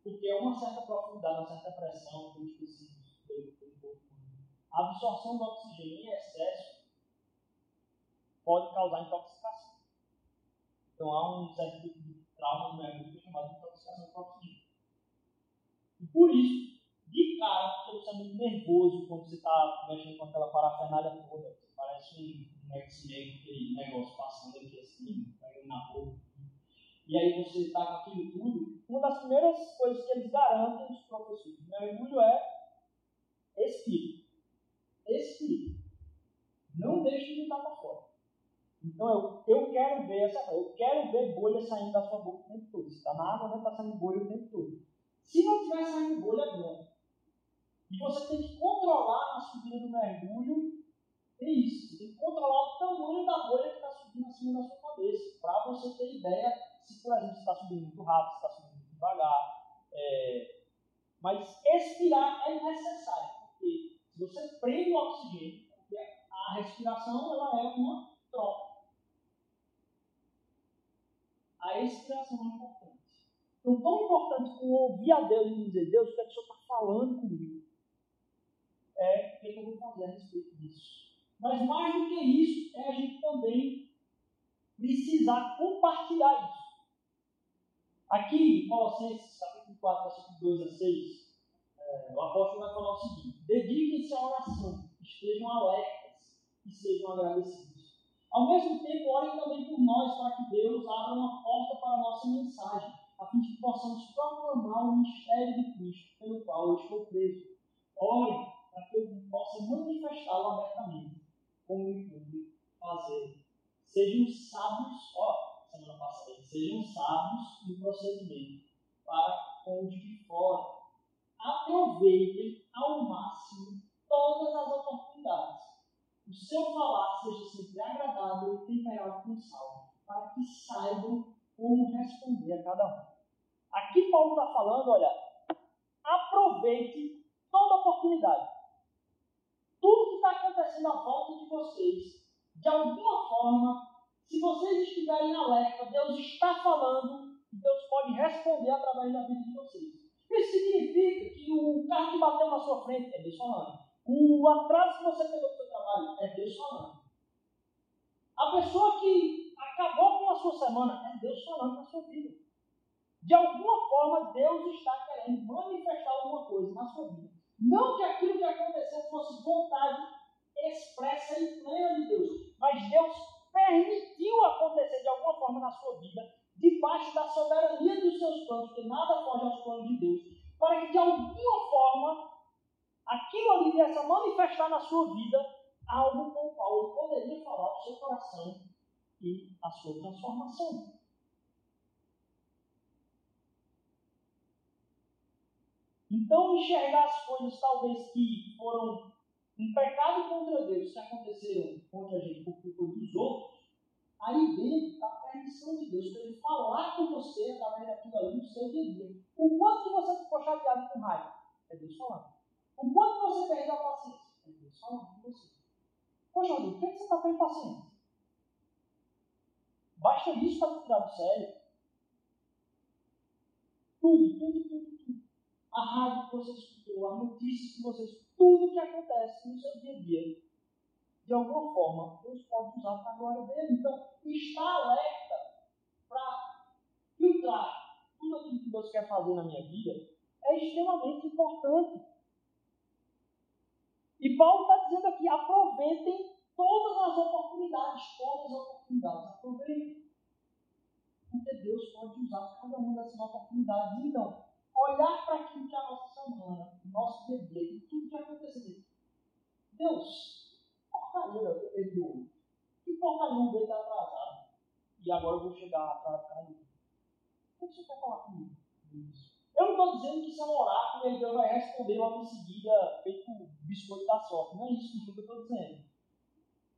Porque é uma certa profundidade, uma certa pressão que os tecidos. A absorção do oxigênio em excesso pode causar intoxicação. Então há um certo tipo de trauma no que é chamado de intoxicação por oxigênio. E por isso, de cara, você é muito nervoso quando você está mexendo com aquela parafernália toda. Parece um, um X-Men, aquele negócio passando aqui assim, caindo na rua. E aí você está com aquilo tudo. Uma das primeiras coisas que eles garantem os professores mergulho é espírito. Espírito. Não deixe de estar para fora. Então eu, eu quero ver essa eu quero ver bolha saindo da sua boca o tempo todo. Se está na água, né? Está saindo bolha o tempo todo. Se não tiver saindo bolha, é bom. E você tem que controlar a subida do mergulho. É isso. Você tem que controlar o tamanho da bolha que está subindo acima da sua cabeça. Para você ter ideia se, por exemplo, está subindo muito rápido, está subindo muito devagar. É... Mas expirar é necessário. Porque se você prende o oxigênio, a respiração ela é uma troca. A expiração é importante. Então, tão importante como ouvir a Deus e dizer, Deus, o que, é que o Senhor está falando comigo? É o é que eu vou fazer a respeito disso. Mas mais do que isso, é a gente também precisar compartilhar isso. Aqui, em Colossenses, capítulo 4, versículo 2 a 6, é, o apóstolo vai falar o seguinte: dediquem-se à oração, estejam alertas e sejam agradecidos. Ao mesmo tempo, orem também por nós, para que Deus abra uma porta para a nossa mensagem a fim de que possamos proclamar o mistério de Cristo, pelo qual eu estou preso. Ore para que eu possa manifestá-lo abertamente, como me pude fazer. Sejam sábios, ó, sejam sábios no procedimento para com os de fora. Aproveitem ao máximo todas as oportunidades. O seu falar seja sempre agradável e temperado com sal, para que saibam como responder a cada um. Aqui Paulo está falando, olha, aproveite toda oportunidade. Tudo que está acontecendo à volta de vocês, de alguma forma, se vocês estiverem alerta, Deus está falando e Deus pode responder através da vida de vocês. Isso significa que o carro que bateu na sua frente é Deus falando. O atraso que você pegou do seu trabalho é Deus falando. A pessoa que acabou com a sua semana é Deus falando na sua vida. De alguma forma, Deus está querendo manifestar alguma coisa na sua vida. Não que aquilo que aconteceu fosse vontade expressa e plena de Deus, mas Deus permitiu acontecer de alguma forma na sua vida, debaixo da soberania dos seus planos, porque nada foge aos planos de Deus, para que de alguma forma aquilo ali viesse a manifestar na sua vida algo com o qual poderia falar ao seu coração e a sua transformação. Então, enxergar as coisas talvez que foram um pecado contra Deus, que aconteceram contra a gente por culpa dos outros, aí dentro está a permissão de Deus para ele falar com você através daquilo ali no seu dia a dia. O quanto você ficou chateado com raiva, é Deus falando. O quanto você perdeu a paciência, é Deus falando com você. Poxa, Deus, por que você está tão impaciente? Basta isso para tirar do sério. Tudo, tudo, tudo. A rádio que você escutou, as notícias que você escutou, tudo que acontece no seu dia a dia, de alguma forma, Deus pode usar para a glória dele. Então, estar alerta para filtrar tudo aquilo que Deus quer fazer na minha vida é extremamente importante. E Paulo está dizendo aqui: aproveitem todas as oportunidades, todas as oportunidades, aproveitem. Porque Deus pode usar cada uma dessas oportunidades. Então, olhar para aquilo que é a nossa semana, o nosso bebê, tudo que aconteceu. Deus, porcaria eu perdoou. Que porcaria bebê está atrasado. E agora eu vou chegar atrás de O que você quer falar comigo? Eu não estou dizendo que isso é um oráculo e Deus vai responder logo em seguida, feito biscoito da sorte. Não é isso que eu estou dizendo.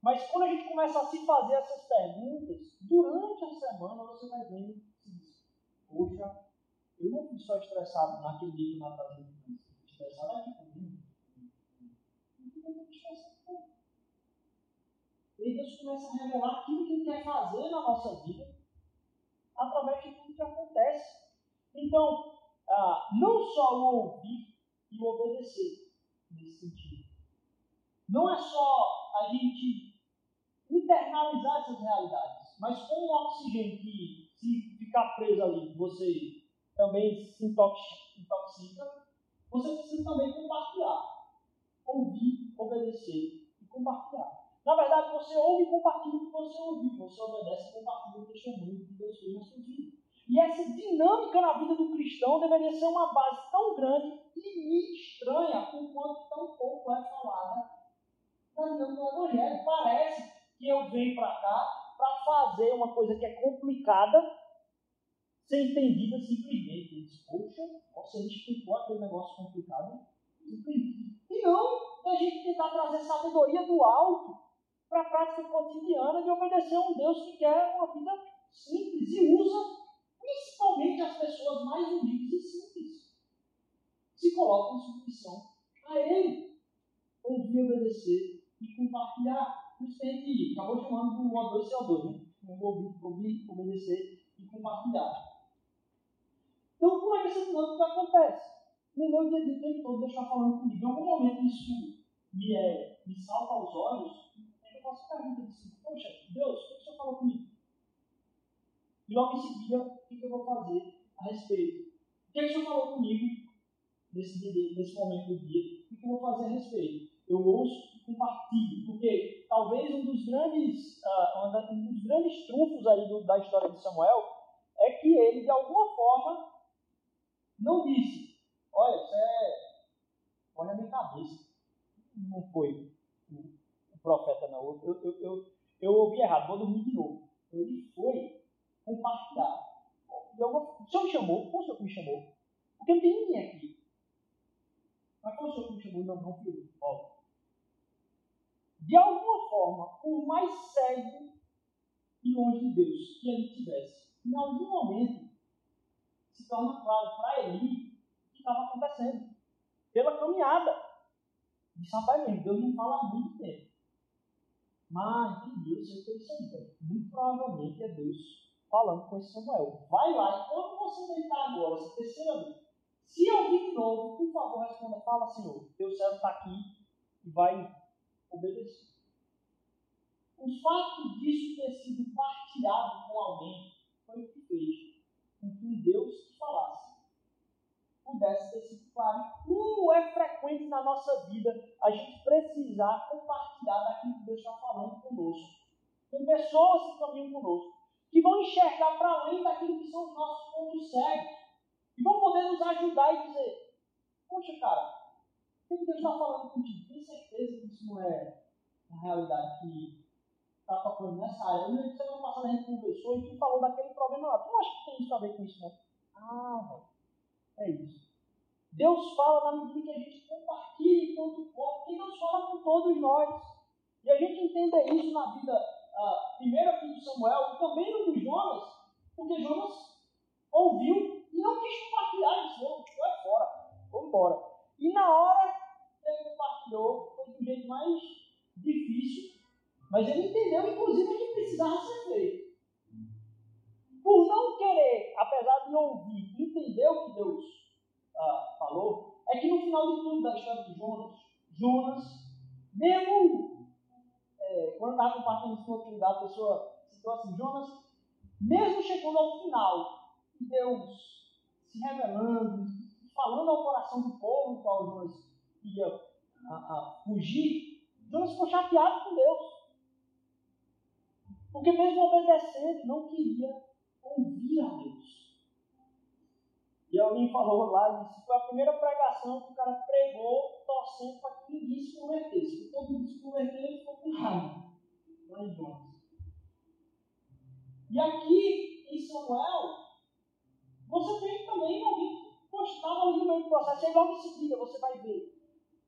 Mas quando a gente começa a se fazer essas perguntas, durante a semana você vai vendo poxa, eu não fui só estressado naquele dia que eu estava fazendo estressado aqui também. E Deus começa a revelar aquilo que Ele quer fazer na nossa vida através de tudo que acontece. Então, ah, não só o ouvir e o obedecer nesse sentido. Não é só a gente internalizar essas realidades. Mas como o oxigênio que, se ficar preso ali, você também se intoxica, você precisa também compartilhar. Ouvir, obedecer e compartilhar. Na verdade, você ouve e compartilha o que você ouviu. Você obedece e compartilha o testemunho que Deus fez na sua vida. E essa dinâmica na vida do cristão deveria ser uma base tão grande e estranha, enquanto tão pouco é falada na dinâmica do Evangelho. Parece que eu venho para cá para fazer uma coisa que é complicada ser entendida simplesmente. Diz, poxa, você me explicou aquele negócio complicado. E não a gente tentar trazer sabedoria do alto para a prática cotidiana de obedecer a um Deus que quer uma vida simples e usa principalmente as pessoas mais humildes e simples. Se colocam em submissão a Ele. Ouvir, obedecer e compartilhar isso tem que acabou chamando do O2 CO2, né? Ouvir, obedecer e compartilhar. Então, como é que essa dinâmica acontece? No meu dia a o tempo todo, deixar falando comigo. Em algum momento isso me, é, me salta aos olhos, que eu faço pergunta assim, poxa, Deus, o que o Senhor falou comigo? E logo em seguida, o que eu vou fazer a respeito? O que, é que o Senhor falou comigo nesse, dia, nesse momento do dia? O que eu vou fazer a respeito? Eu ouço compartilhe, porque talvez um dos grandes, uh, um dos grandes trunfos aí do, da história de Samuel é que ele, de alguma forma, não disse, olha, isso é, olha a minha cabeça. Não foi o, profeta, não. Eu, eu, eu, eu, ouvi errado, vou dormir de novo. Ele foi compartilhar. o senhor me chamou? Foi o senhor me chamou? Porque não tem ninguém aqui. Mas foi o senhor me chamou? Não, não eu de alguma forma, por mais cego e longe de Deus que ele tivesse, em algum momento se torna claro para ele o que estava acontecendo. Pela caminhada. Disse, rapaz, mesmo, Deus não fala há muito tempo. Mas entendi, eu sei que é isso Muito provavelmente é Deus falando com esse Samuel. Vai lá, e quando você deitar agora, essa terceira vez, se ouvir de novo, por favor, responda, fala, Senhor, teu servo está aqui e vai obedecer. O fato disso ter sido partilhado com alguém foi o que fez com que um Deus que falasse pudesse ter sido claro. Como é frequente na nossa vida a gente precisar compartilhar daquilo que Deus está falando conosco. Com pessoas que caminham conosco, que vão enxergar para além daquilo que são os nossos pontos cegos. E vão poder nos ajudar e dizer, poxa cara, o que Deus está falando contigo? Tem certeza que isso não é uma realidade que está tocando nessa área. Eu lembro que semana passada a gente conversou e tu falou daquele problema lá. Tu acha que tem isso a ver com isso, não? Ah, é isso. Deus fala na medida que a gente compartilha enquanto corpo, porque Deus fala com todos nós. E a gente entende isso na vida, uh, primeiro aqui de Samuel, e também no de Jonas, porque Jonas ouviu e não quis compartilhar isso, não, vai fora, vamos embora. E na hora que ele compartilhou, foi do jeito mais difícil, mas ele entendeu, inclusive, que precisava ser feito. Por não querer, apesar de ouvir, entender o que Deus ah, falou, é que no final de tudo da história de Jonas, Jonas, mesmo é, quando estava compartilhando outro lugar, a pessoa citou assim, Jonas, mesmo chegando ao final, Deus se revelando, falando ao coração do povo, qual Jonas ia a, a fugir, Jonas ficou chateado com Deus. Porque mesmo obedecendo, não queria ouvir a Deus. E alguém falou lá e disse: foi a primeira pregação que o cara pregou, torcendo para que ninguém se convertesse. Todo mundo se converteu e ficou com raiva. Lá. E aqui em Samuel, você tem também alguém que postava ali no meio do processo. E logo em seguida você vai ver.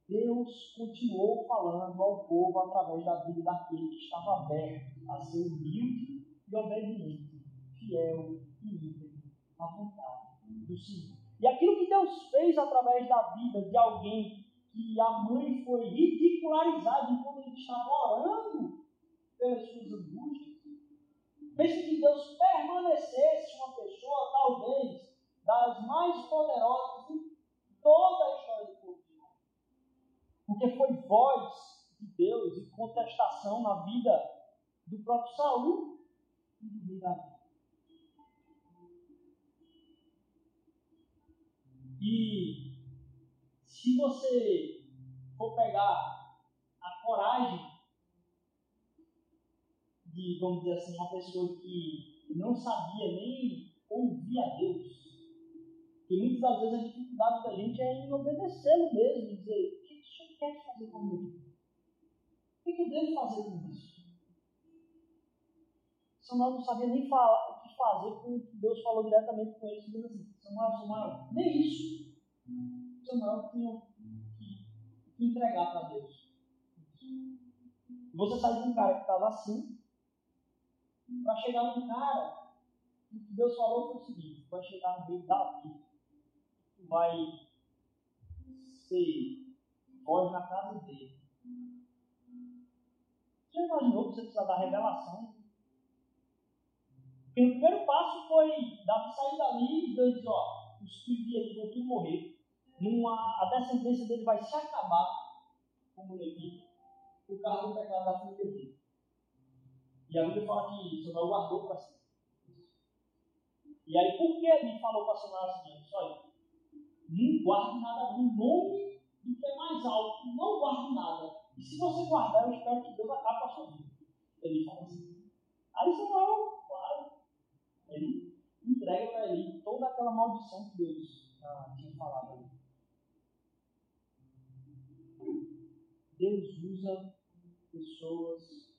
Deus continuou falando ao povo através da vida daquele que estava aberto a ser humilde e obediente, fiel e íntegro à vontade do Senhor. E aquilo que Deus fez através da vida de alguém que a mãe foi ridicularizada enquanto ele estava orando pelas suas angústias, fez que Deus permanecesse uma pessoa, talvez, das mais poderosas em toda a história do povo de. Porque foi voz de Deus e contestação na vida do próprio Saul e do rei Davi. E se você for pegar a coragem de, vamos dizer assim, uma pessoa que não sabia nem ouvir a Deus, que muitas das vezes a dificuldade da gente é em obedecê-lo mesmo, e dizer, o que o Senhor quer fazer comigo? O que eu devo fazer com isso? Samuel não sabia nem falar, o que fazer com o que Deus falou diretamente com ele, dizendo assim, Samuel, Samuel, nem isso. Samuel tinha que entregar para Deus. Você sai de um cara que estava assim, para chegar num cara, que Deus falou foi o seguinte: vai chegar no meio de Davi, tu vai ser voz na casa dele. Você imaginou que você precisa dar revelação porque o primeiro passo foi Davi sair dali e Deus diz, ó, os filhos de Eli vão tudo morrer. Numa, a descendência dele vai se acabar como Levi, por causa do pecado da família dele. E a Bíblia fala que Samuel guardou para si. E aí, por que ele falou para Samuel assim? Olha, não guarde nada no nome do que é mais alto. Não guarde nada. E se você guardar, eu espero que Deus acabe com a sua vida. Ele fala assim. Aí Samuel ele entrega para ele toda maldição que Deus ah, tinha falado ali. Deus usa pessoas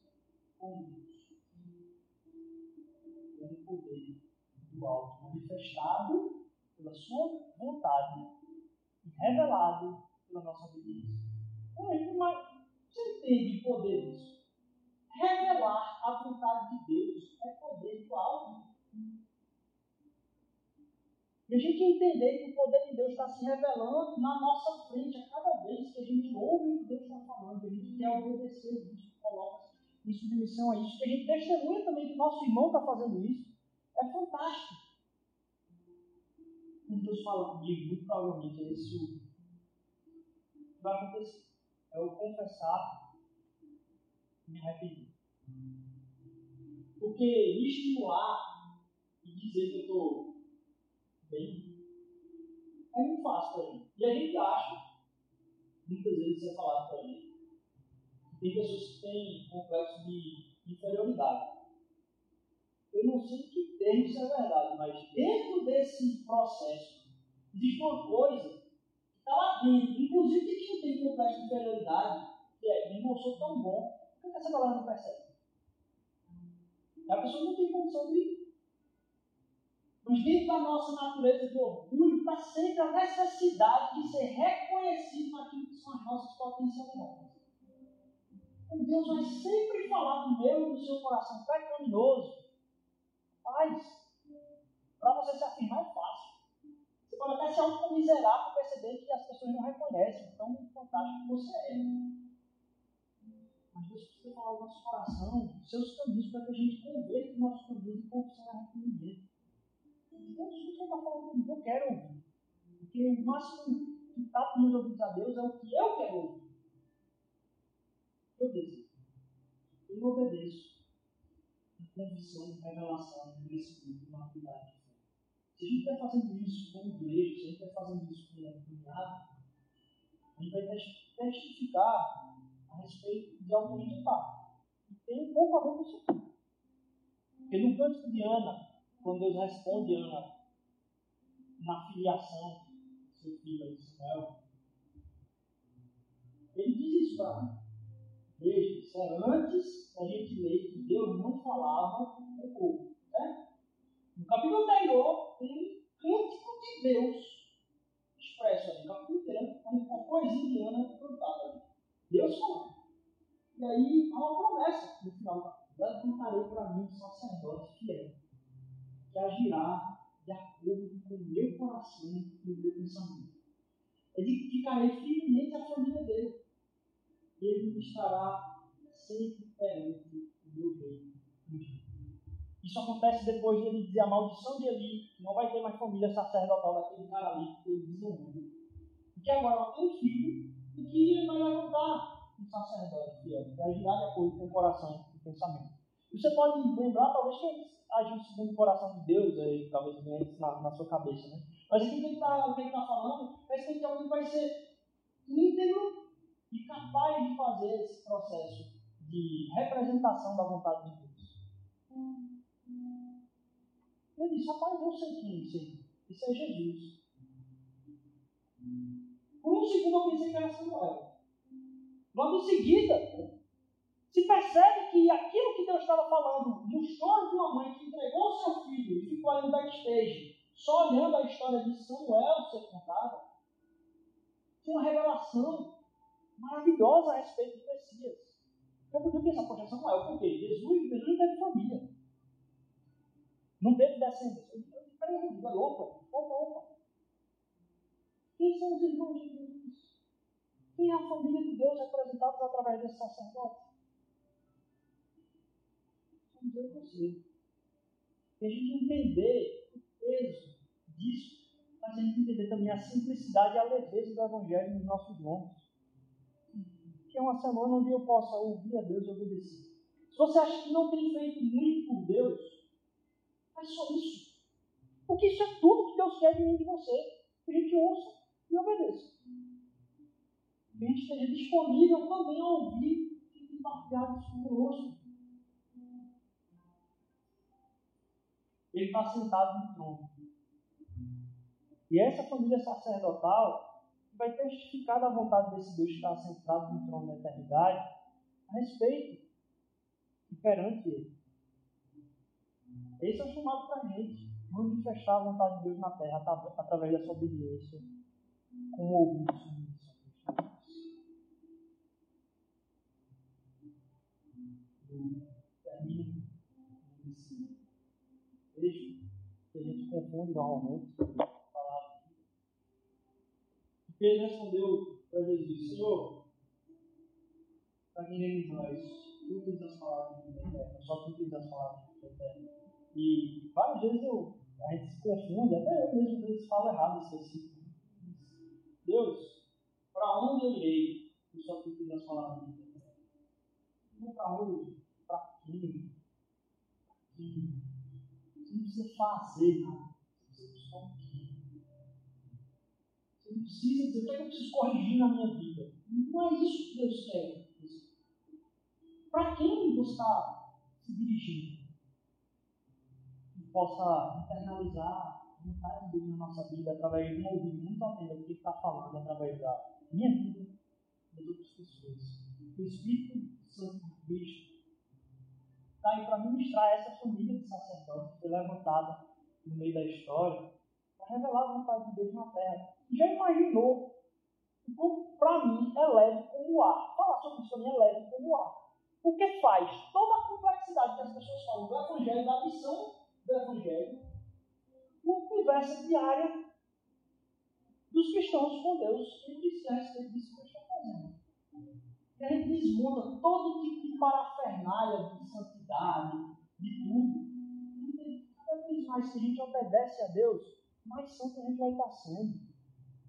comuns com o poder do alto manifestado pela sua vontade e revelado pela nossa obediência. Então, mas você entende o poder disso? Revelar a vontade de Deus é poder do alto e a gente entender que o poder de Deus está se revelando na nossa frente a cada vez que a gente ouve o que Deus está falando, que a gente quer obedecer isso, coloca em submissão a isso, que a gente testemunha também que o nosso irmão está fazendo isso, é fantástico. Quando Deus fala comigo, muito provavelmente é isso que vai acontecer. É eu confessar e me arrepender. Porque estimular e dizer que eu estou Bem, é muito fácil para gente. E a gente acha, muitas vezes é falado para gente, que tem pessoas que têm complexo de inferioridade. Eu não sei que termo isso é verdade, mas dentro desse processo existe uma coisa que está lá dentro, inclusive de quem tem complexo de inferioridade, que é, meu irmão, sou tão bom. que essa galera não percebe? A pessoa não tem condição de. Mas dentro da nossa natureza de orgulho está sempre a necessidade de ser reconhecido naquilo que são as nossas potencialidades. Então Deus vai sempre falar do meu e do seu coração pecaminoso. Paz, para você se afirmar é fácil. Você pode até se autocomiserar por perceber que as pessoas não reconhecem o tão fantástico que você é. Mas Deus precisa falar o nosso coração, os seus caminhos, para que a gente converta os nossos caminhos e confissão e arrependimento. Então, se você está comigo, eu quero ouvir. Porque o máximo que está meus ouvidos a Deus é o que eu quero ouvir. Eu desejo. Eu obedeço. Confissão, revelação, espírito, maturidade. Se a gente está fazendo isso como igreja, se a gente está fazendo isso como comunidade, a gente vai testificar a respeito de que a gente está. E tem um pouco a ver com isso aqui. Porque no canto de Ana, quando Deus responde Ana na filiação do seu filho Samuel, ele diz isso para Ana. Veja, isso é antes da gente ler que Deus não falava com o povo. Certo? No capítulo anterior, tem cântico de Deus expresso ali. No capítulo inteiro, uma poesia de Ana cantada. Deus falando. E aí há uma promessa no final. Levantarei para mim um sacerdote fiel, que agirá de acordo com o meu coração e o meu pensamento. Ele ficarei firmemente à família dele. E ele estará sempre perante o meu reino. Isso acontece depois de ele dizer a maldição de Eli, que não vai ter mais família sacerdotal daquele cara ali, que ele desonrou. E que agora ela tem um filho e que ele vai levantar um sacerdote fiel, que agirá de acordo com o coração e o pensamento. Você pode lembrar, talvez, que agiu segundo o coração de Deus, aí, talvez venha na, na sua cabeça, né? Mas o que ele está tá falando é que alguém vai ser íntegro e capaz de fazer esse processo de representação da vontade de Deus. Ele disse, rapaz, eu sei quem é isso aí. Isso é Jesus. Por um segundo eu pensei que era Samuel. Logo em seguida, se percebe que aquilo que Deus estava falando no choro de uma mãe que entregou seu filho e ficou aí no backstage, só olhando a história de Samuel ser contada, tinha uma revelação maravilhosa a respeito do Messias. Eu podia pensar, poxa, Samuel, por quê? Jesus, Jesus não teve família. Não teve descendência. Peraí, Jesus, é louco? Opa, opa. Quem são os irmãos de Jesus? Quem é a família de Deus representados através desse sacerdote? E você. E a gente entender o peso disso, faz a gente entender também a simplicidade e a leveza do Evangelho nos nossos lombos. Que é uma semana onde eu possa ouvir a Deus e obedecer. Se você acha que não tem feito muito por Deus, Faz só isso. Porque isso é tudo que Deus quer de mim de você. Que a gente ouça e obedeça. Que a gente esteja disponível também a ouvir e compartilhar isso conosco. Ele está sentado no trono. E essa família sacerdotal vai testificar da vontade desse Deus que está sentado no trono da eternidade a respeito e perante ele. Esse é o chamado para a gente. Manifestar a vontade de Deus na terra através dessa obediência com o ouvido submisso a Termino Que a gente confunde normalmente falar. Porque ele respondeu para Jesus: Senhor, para quem iremos nós? Tu tens as palavras de eterna, só tu tens as palavras de eterna. E várias vezes eu, a gente se confunde, até eu mesmo às vezes falo errado esse versículo. Deus, para onde eu irei? Eu só fico das palavras de Deus. Não para onde? Para quem? quem? Não precisa fazer nada. Você precisa buscar o quê? Você não precisa dizer o que, é que eu preciso corrigir na minha vida. Não é isso que Deus quer. Para quem você está se dirigindo? possa internalizar a vontade de Deus na nossa vida através de um ouvido muito atento ao que ele está falando, através da minha vida das outras pessoas. Que o Espírito Santo de está aí para ministrar essa família de sacerdotes que foi levantada no meio da história para revelar a vontade de Deus na terra. Já imaginou? Para mim é leve como o ar. Falar sobre isso para é leve como o ar. Porque faz toda a complexidade que as pessoas falam do Evangelho, da missão do Evangelho, uma conversa diária dos cristãos com Deus e que a respeito que estou fazendo. E a gente desmonta todo tipo de parafernália de santidade, de tudo. Cada vez mais que a gente obedece a Deus, mais santo a gente vai estar sendo.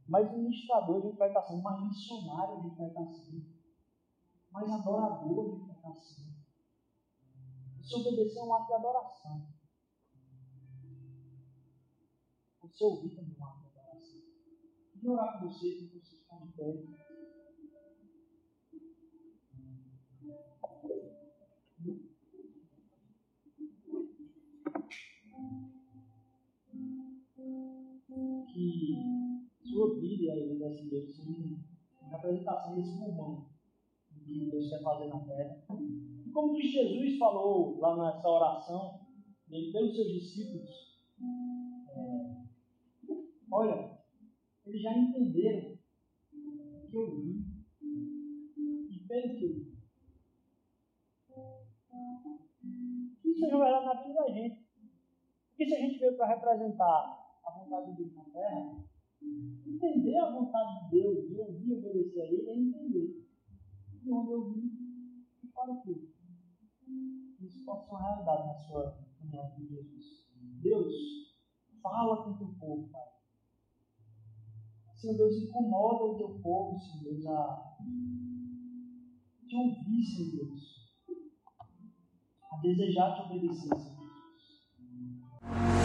Mais ministrador a gente vai estar sendo, mais missionário a gente vai estar sendo. Mais adorador a gente vai estar sendo. Se obedecer é um ato de adoração. Você ouvir também um ato de adoração. Queria orar com vocês, que vocês estão de pé. Que sua vida e a vida dessa igreja são uma representação desse pulmão que Deus quer fazer na terra. E como que Jesus falou lá nessa oração, dele pelos seus discípulos, é, olha, eles já entenderam que eu vi e pelo que eu vi. Isso é verdade na vida da gente. Porque se a gente veio para representar a vontade de Deus na terra, entender a vontade de Deus e ouvir e obedecer a Ele é entender de onde eu vim e para o que. Isso pode ser uma realidade na sua caminhada com Jesus. Deus, fala com o teu povo, Pai. Senhor Deus, incomoda o teu povo, Senhor Deus, a te ouvir, Senhor Deus. A desejar te obedecer, Senhor.